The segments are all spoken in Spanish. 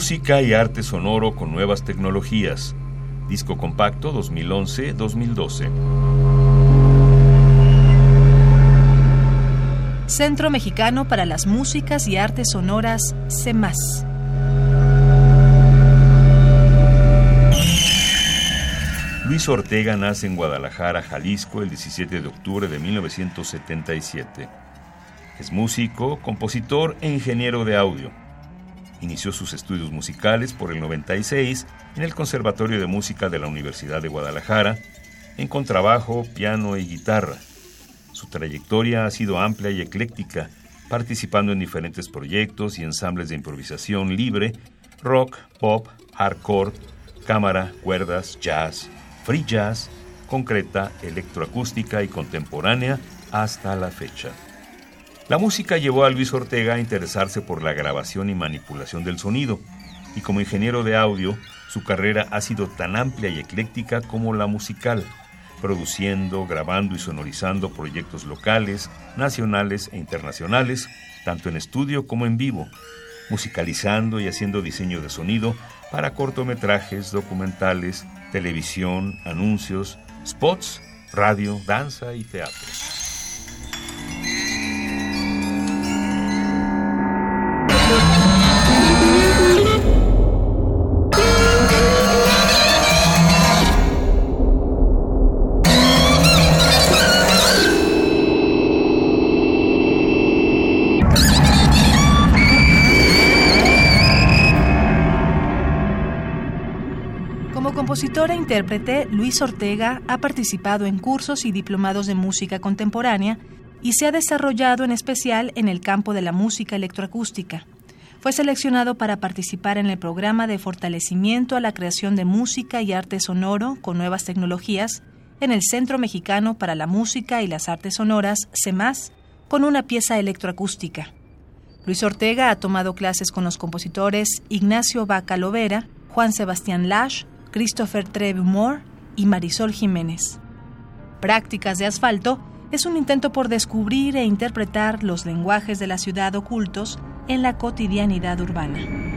Música y arte sonoro con nuevas tecnologías. Disco compacto 2011-2012. Centro Mexicano para las Músicas y Artes Sonoras, CEMAS. Luis Ortega nace en Guadalajara, Jalisco, el 17 de octubre de 1977. Es músico, compositor e ingeniero de audio. Inició sus estudios musicales por el 96 en el Conservatorio de Música de la Universidad de Guadalajara, en contrabajo, piano y guitarra. Su trayectoria ha sido amplia y ecléctica, participando en diferentes proyectos y ensambles de improvisación libre, rock, pop, hardcore, cámara, cuerdas, jazz, free jazz, concreta, electroacústica y contemporánea hasta la fecha. La música llevó a Luis Ortega a interesarse por la grabación y manipulación del sonido, y como ingeniero de audio, su carrera ha sido tan amplia y ecléctica como la musical, produciendo, grabando y sonorizando proyectos locales, nacionales e internacionales, tanto en estudio como en vivo, musicalizando y haciendo diseño de sonido para cortometrajes, documentales, televisión, anuncios, spots, radio, danza y teatro. Como compositor e intérprete, Luis Ortega ha participado en cursos y diplomados de música contemporánea y se ha desarrollado en especial en el campo de la música electroacústica. Fue seleccionado para participar en el programa de fortalecimiento a la creación de música y arte sonoro con nuevas tecnologías en el Centro Mexicano para la Música y las Artes Sonoras, CEMAS, con una pieza electroacústica. Luis Ortega ha tomado clases con los compositores Ignacio Vaca Lovera, Juan Sebastián Lash, Christopher Treve Moore y Marisol Jiménez. Prácticas de Asfalto es un intento por descubrir e interpretar los lenguajes de la ciudad ocultos en la cotidianidad urbana.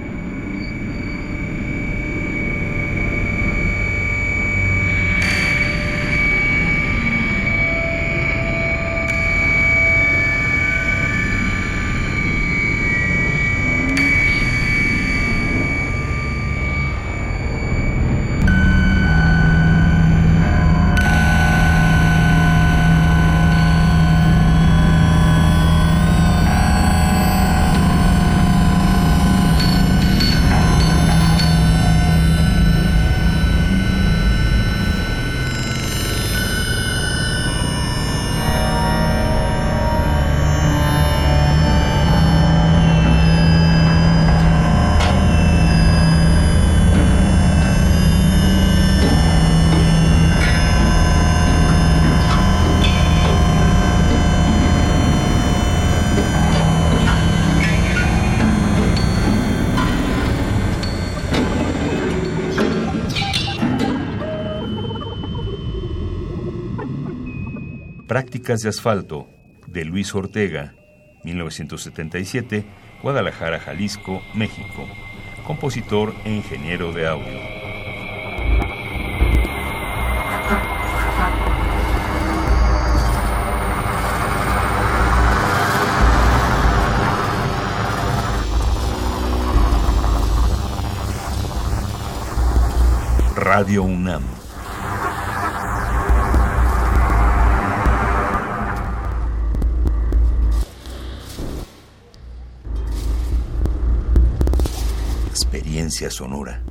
Prácticas de asfalto de Luis Ortega, 1977, Guadalajara, Jalisco, México. Compositor e ingeniero de audio. Radio UNAM. Experiencia sonora.